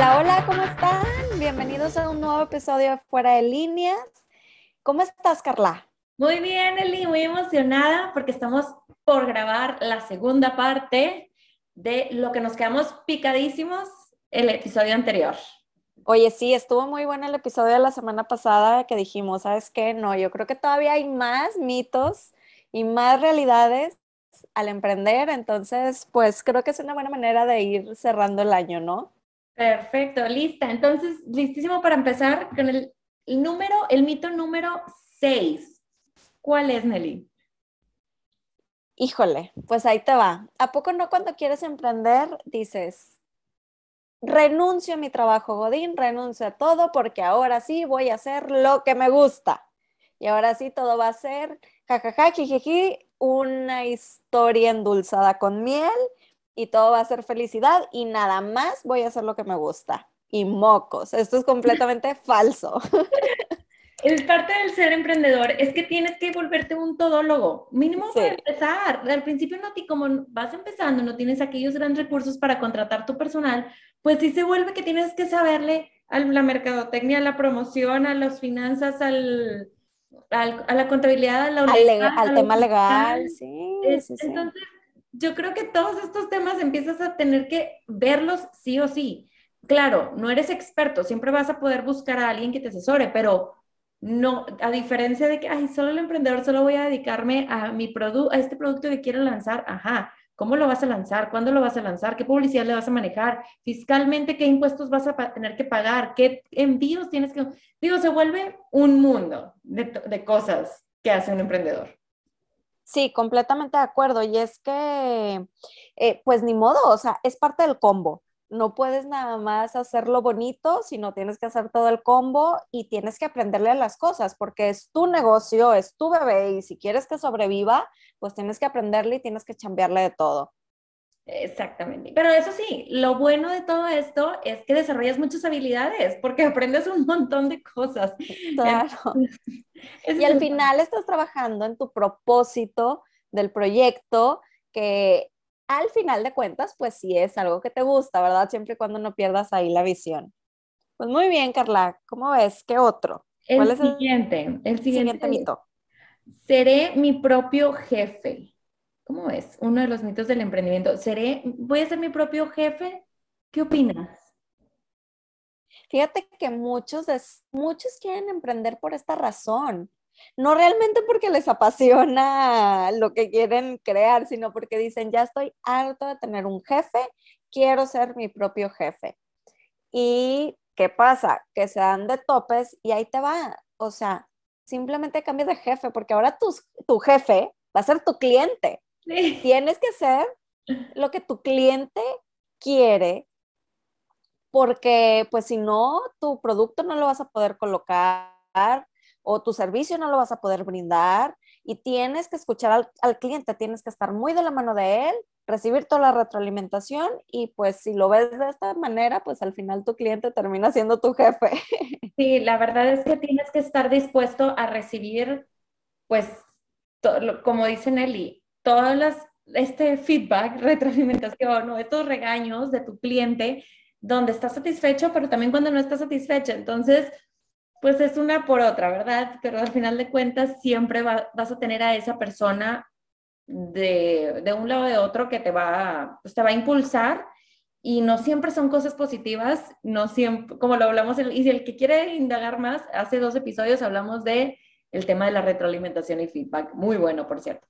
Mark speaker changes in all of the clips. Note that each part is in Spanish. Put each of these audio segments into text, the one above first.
Speaker 1: Hola, hola, ¿cómo están? Bienvenidos a un nuevo episodio de Fuera de Líneas. ¿Cómo estás, Carla?
Speaker 2: Muy bien, Eli, muy emocionada porque estamos por grabar la segunda parte de lo que nos quedamos picadísimos el episodio anterior.
Speaker 1: Oye, sí, estuvo muy bueno el episodio de la semana pasada que dijimos, ¿sabes qué? No, yo creo que todavía hay más mitos y más realidades al emprender, entonces, pues creo que es una buena manera de ir cerrando el año, ¿no?
Speaker 2: Perfecto, lista. Entonces, listísimo para empezar con el, número, el mito número 6. ¿Cuál es, Nelly?
Speaker 1: Híjole, pues ahí te va. ¿A poco no cuando quieres emprender dices, renuncio a mi trabajo Godín, renuncio a todo porque ahora sí voy a hacer lo que me gusta? Y ahora sí todo va a ser, jajaja, jijiji, una historia endulzada con miel y todo va a ser felicidad y nada más voy a hacer lo que me gusta. Y mocos, esto es completamente falso.
Speaker 2: Es parte del ser emprendedor, es que tienes que volverte un todólogo, mínimo para empezar. Al principio no ti, como vas empezando, no tienes aquellos grandes recursos para contratar tu personal, pues sí se vuelve que tienes que saberle a la mercadotecnia, a la promoción, a las finanzas, al, a la contabilidad, a la
Speaker 1: al, tema legal, sí,
Speaker 2: sí, Entonces, yo creo que todos estos temas empiezas a tener que verlos sí o sí. Claro, no eres experto, siempre vas a poder buscar a alguien que te asesore, pero no, a diferencia de que, ay, solo el emprendedor, solo voy a dedicarme a mi producto, a este producto que quiero lanzar, ajá, ¿cómo lo vas a lanzar? ¿Cuándo lo vas a lanzar? ¿Qué publicidad le vas a manejar? Fiscalmente, ¿qué impuestos vas a tener que pagar? ¿Qué envíos tienes que...? Digo, se vuelve un mundo de, de cosas que hace un emprendedor.
Speaker 1: Sí, completamente de acuerdo. Y es que, eh, pues ni modo, o sea, es parte del combo. No puedes nada más hacerlo bonito, sino tienes que hacer todo el combo y tienes que aprenderle a las cosas, porque es tu negocio, es tu bebé y si quieres que sobreviva, pues tienes que aprenderle y tienes que chambearle de todo.
Speaker 2: Exactamente. Pero eso sí, lo bueno de todo esto es que desarrollas muchas habilidades porque aprendes un montón de cosas.
Speaker 1: Claro. y al final estás trabajando en tu propósito del proyecto que al final de cuentas, pues sí es algo que te gusta, ¿verdad? Siempre y cuando no pierdas ahí la visión. Pues muy bien, Carla. ¿Cómo ves? ¿Qué otro?
Speaker 2: ¿Cuál es el siguiente? El siguiente mito. Seré mi propio jefe. ¿Cómo es? Uno de los mitos del emprendimiento. ¿Seré, voy a ser mi propio jefe? ¿Qué opinas?
Speaker 1: Fíjate que muchos, muchos quieren emprender por esta razón. No realmente porque les apasiona lo que quieren crear, sino porque dicen, ya estoy harto de tener un jefe, quiero ser mi propio jefe. ¿Y qué pasa? Que se dan de topes y ahí te va. O sea, simplemente cambias de jefe, porque ahora tu, tu jefe va a ser tu cliente. Tienes que hacer lo que tu cliente quiere, porque pues si no, tu producto no lo vas a poder colocar o tu servicio no lo vas a poder brindar y tienes que escuchar al, al, cliente, tienes que estar muy de la mano de él, recibir toda la retroalimentación y pues si lo ves de esta manera, pues al final tu cliente termina siendo tu jefe.
Speaker 2: Sí, la verdad es que tienes que estar dispuesto a recibir, pues, como dice Nelly, todas las, este feedback, retroalimentación o estos regaños de tu cliente donde estás satisfecho, pero también cuando no estás satisfecho. Entonces, pues es una por otra, ¿verdad? Pero al final de cuentas siempre vas a tener a esa persona de, de, un lado o de otro que te va, pues te va a impulsar y no siempre son cosas positivas, no siempre, como lo hablamos, y si el que quiere indagar más, hace dos episodios hablamos de el tema de la retroalimentación y feedback, muy bueno, por cierto.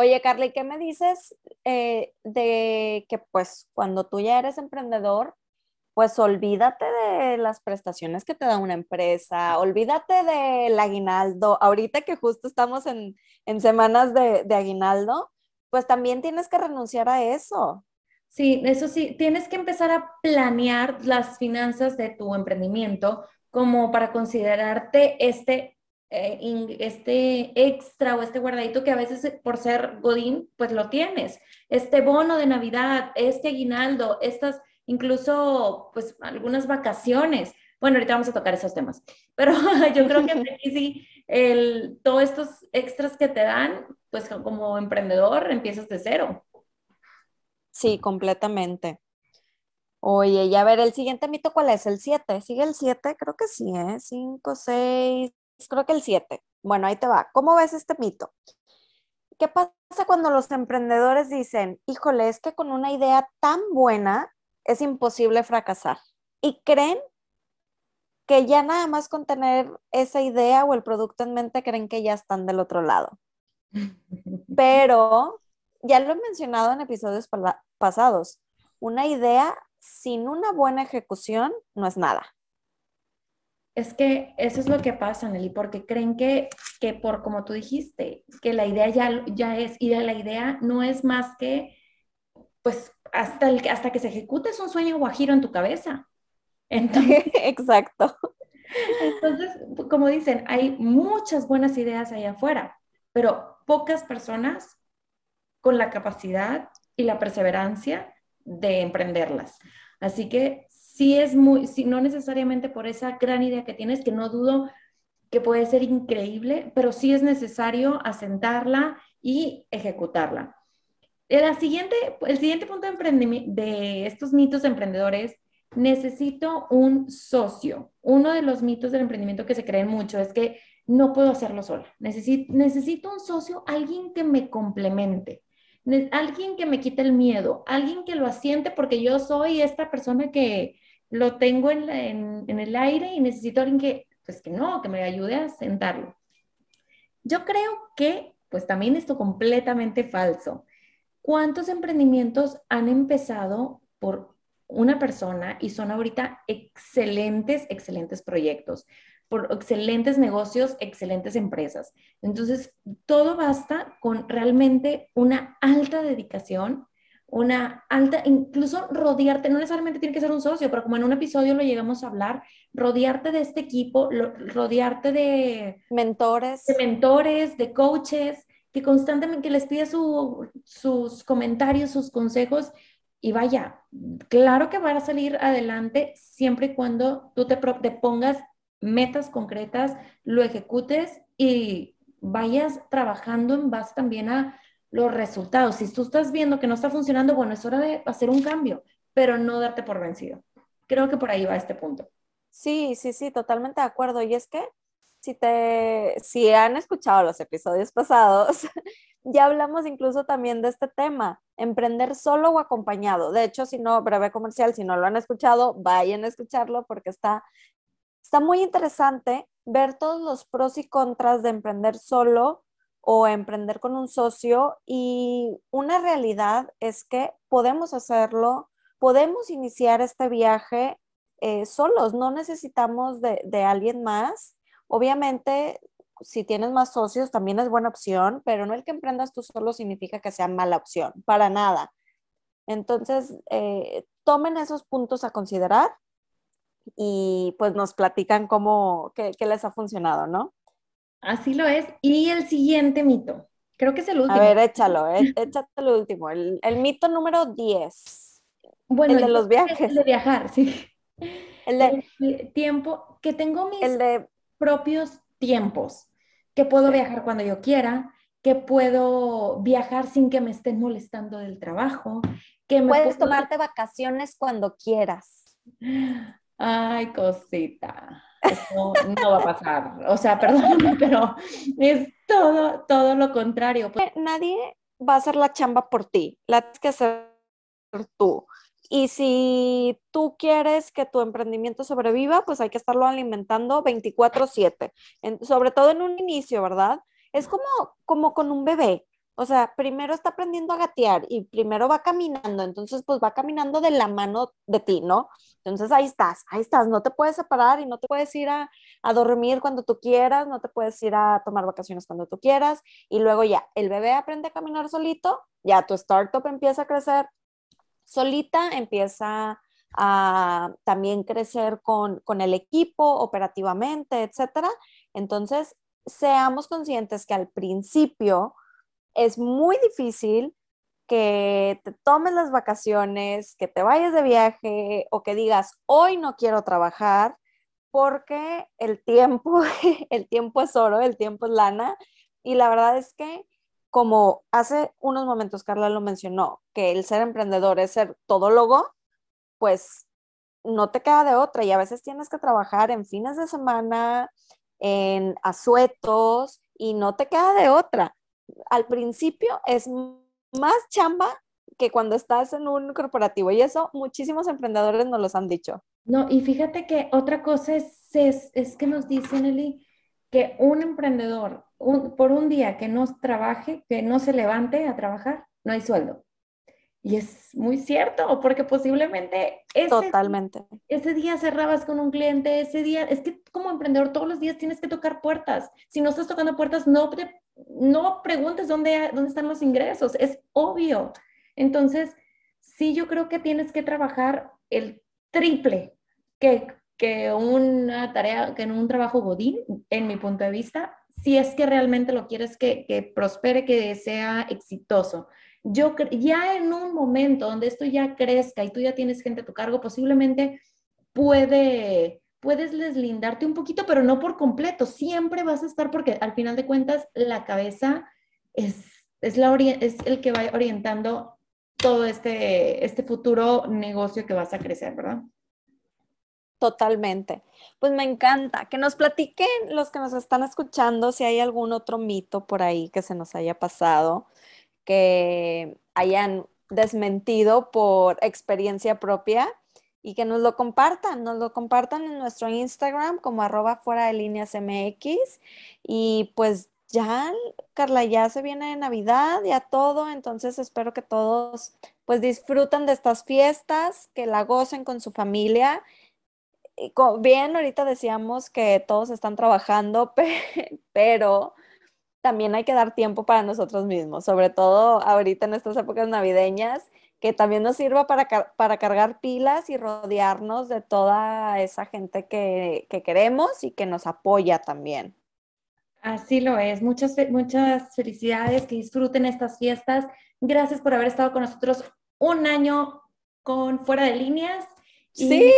Speaker 1: Oye, Carly, ¿qué me dices eh, de que pues cuando tú ya eres emprendedor, pues olvídate de las prestaciones que te da una empresa, olvídate del aguinaldo. Ahorita que justo estamos en, semanas de, de, aguinaldo, pues también tienes que renunciar a eso.
Speaker 2: Sí, eso sí, tienes que empezar a planear las finanzas de tu emprendimiento como para considerarte este eh, este extra o este guardadito que a veces eh, por ser Godín, pues lo tienes. Este bono de Navidad, este aguinaldo, estas, incluso pues algunas vacaciones. Bueno, ahorita vamos a tocar esos temas, pero yo creo que aquí sí, el, todos estos extras que te dan, pues como emprendedor empiezas de cero.
Speaker 1: Sí, completamente. Oye, ya a ver, el siguiente mito, ¿cuál es? ¿El 7? ¿Sigue el 7? Creo que sí, ¿eh? 5, 6, creo que el 7. Bueno, ahí te va. ¿Cómo ves este mito? ¿Qué pasa cuando los emprendedores dicen, híjole, es que con una idea tan buena es imposible fracasar? Y creen que ya nada más con tener esa idea o el producto en mente creen que ya están del otro lado. Pero ya lo he mencionado en episodios pasados, una idea sin una buena ejecución no es nada.
Speaker 2: Es que eso es lo que pasa, Nelly, porque creen que, que por como tú dijiste, que la idea ya, ya es, y la idea no es más que, pues, hasta, el, hasta que se ejecute es un sueño guajiro en tu cabeza.
Speaker 1: Entonces, Exacto.
Speaker 2: Entonces, como dicen, hay muchas buenas ideas allá afuera, pero pocas personas con la capacidad y la perseverancia de emprenderlas. Así que sí es muy, si no necesariamente por esa gran idea que tienes, que no dudo que puede ser increíble, pero sí es necesario asentarla y ejecutarla. La siguiente, el siguiente punto de, de estos mitos de emprendedores, necesito un socio. Uno de los mitos del emprendimiento que se creen mucho es que no puedo hacerlo sola. Necesito, necesito un socio, alguien que me complemente alguien que me quite el miedo, alguien que lo asiente porque yo soy esta persona que, lo tengo en, el aire y necesito alguien que, pues que no, que me ayude a sentarlo. Yo creo que, pues también esto completamente falso. ¿Cuántos emprendimientos han empezado por una persona y son ahorita excelentes, excelentes proyectos, por excelentes negocios, excelentes empresas? Entonces, todo basta con realmente una alta dedicación una alta, incluso rodearte, no necesariamente tiene que ser un socio, pero como en un episodio lo llegamos a hablar, rodearte de este equipo, rodearte de
Speaker 1: mentores,
Speaker 2: de mentores, de coaches, que constantemente les pide sus comentarios, sus consejos y vaya, claro que va a salir adelante siempre y cuando tú te, te pongas metas concretas, lo ejecutes y vayas trabajando en base también a los resultados. Si tú estás viendo que no está funcionando, bueno, es hora de hacer un cambio, pero no darte por vencido. Creo que por ahí va este punto.
Speaker 1: Sí, sí, sí, totalmente de acuerdo. Y es que si te, si han escuchado los episodios pasados, ya hablamos incluso también de este tema, emprender solo o acompañado. De hecho, si no, breve comercial, si no lo han escuchado, vayan a escucharlo porque está, está muy interesante ver todos los pros y contras de emprender solo o emprender con un socio y una realidad es que podemos hacerlo, podemos iniciar este viaje eh, solos, no necesitamos de, de alguien más. Obviamente, si tienes más socios también es buena opción, pero no el que emprendas tú solo significa que sea mala opción, para nada. Entonces, eh, tomen esos puntos a considerar y pues nos platican cómo, qué, qué les ha funcionado, ¿no?
Speaker 2: Así lo es. Y el siguiente mito, creo que es el último.
Speaker 1: A ver, échalo, eh, échate el último, el, mito número 10.
Speaker 2: Bueno,
Speaker 1: el de los viajes.
Speaker 2: El de viajar, sí. El de tiempo, que tengo mis propios tiempos, que puedo viajar cuando yo quiera, que puedo viajar sin que me estén molestando del trabajo, que
Speaker 1: puedes tomarte vacaciones cuando quieras.
Speaker 2: Ay, cosita. No va a pasar. O sea, perdóname, pero es todo, todo lo contrario.
Speaker 1: Pues nadie va a hacer la chamba por ti, la tienes que hacer tú. Y si tú quieres que tu emprendimiento sobreviva, pues hay que estarlo alimentando 24/7, sobre todo en un inicio, ¿verdad? Es como, como con un bebé. O sea, primero está aprendiendo a gatear y primero va caminando, entonces pues va caminando de la mano de ti, ¿no? Entonces ahí estás, ahí estás, no te puedes separar y no te puedes ir a, dormir cuando tú quieras, no te puedes ir a tomar vacaciones cuando tú quieras y luego ya, el bebé aprende a caminar solito, ya tu startup empieza a crecer solita, empieza a también crecer con, con el equipo operativamente, etcétera. Entonces, seamos conscientes que al principio, es muy difícil que te tomes las vacaciones, que te vayas de viaje o que digas, hoy no quiero trabajar porque el tiempo, el tiempo es oro, el tiempo es lana. Y la verdad es que, como hace unos momentos Carla lo mencionó, que el ser emprendedor es ser todólogo, pues no te queda de otra y a veces tienes que trabajar en fines de semana, en asuetos y no te queda de otra. Al principio es más chamba que cuando estás en un corporativo y eso muchísimos emprendedores nos los han dicho.
Speaker 2: No, y fíjate que otra cosa es, es, que nos dicen, Eli, que un emprendedor por un día que no trabaje, que no se levante a trabajar, no hay sueldo. Y es muy cierto, porque posiblemente ese,
Speaker 1: Totalmente.
Speaker 2: ese día cerrabas con un cliente, ese día, es que como emprendedor todos los días tienes que tocar puertas. Si no estás tocando puertas, no, no preguntes dónde, dónde están los ingresos, es obvio. Entonces, sí, yo creo que tienes que trabajar el triple que, que una tarea, que en un trabajo godín, en mi punto de vista, si es que realmente lo quieres que, que prospere, que sea exitoso yo ya en un momento donde esto ya crezca y tú ya tienes gente a tu cargo, posiblemente puede, puedes deslindarte un poquito, pero no por completo. Siempre vas a estar porque al final de cuentas la cabeza es, es, la es el que va orientando todo este, este futuro negocio que vas a crecer, ¿verdad?
Speaker 1: Totalmente. Pues me encanta que nos platiquen los que nos están escuchando si hay algún otro mito por ahí que se nos haya pasado que hayan desmentido por experiencia propia y que nos lo compartan, nos lo compartan en nuestro Instagram como arroba fuera de líneas MX y pues ya, Carla, ya se viene Navidad, ya todo, entonces espero que todos pues disfruten de estas fiestas, que la gocen con su familia. Y bien, ahorita decíamos que todos están trabajando, pero también hay que dar tiempo para nosotros mismos, sobre todo ahorita en estas épocas navideñas, que también nos sirva para, para cargar pilas y rodearnos de toda esa gente que, que, queremos y que nos apoya también.
Speaker 2: Así lo es. Muchas, muchas felicidades, que disfruten estas fiestas. Gracias por haber estado con nosotros un año con Fuera de Líneas.
Speaker 1: sí.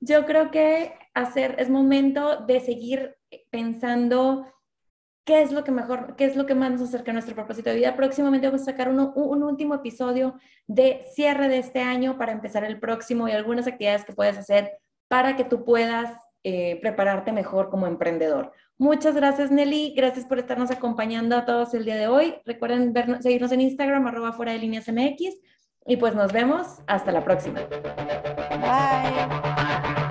Speaker 2: Yo creo que hacer, es momento de seguir pensando qué es lo que mejor, qué es lo que más nos acerca a nuestro propósito de vida. Próximamente vamos a sacar un último episodio de cierre de este año para empezar el próximo y algunas actividades que puedes hacer para que tú puedas eh, prepararte mejor como emprendedor. Muchas gracias Nelly, gracias por estarnos acompañando a todos el día de hoy. Recuerden vernos, seguirnos en Instagram, arroba fuera de líneas MX y pues nos vemos hasta la próxima.
Speaker 1: Bye.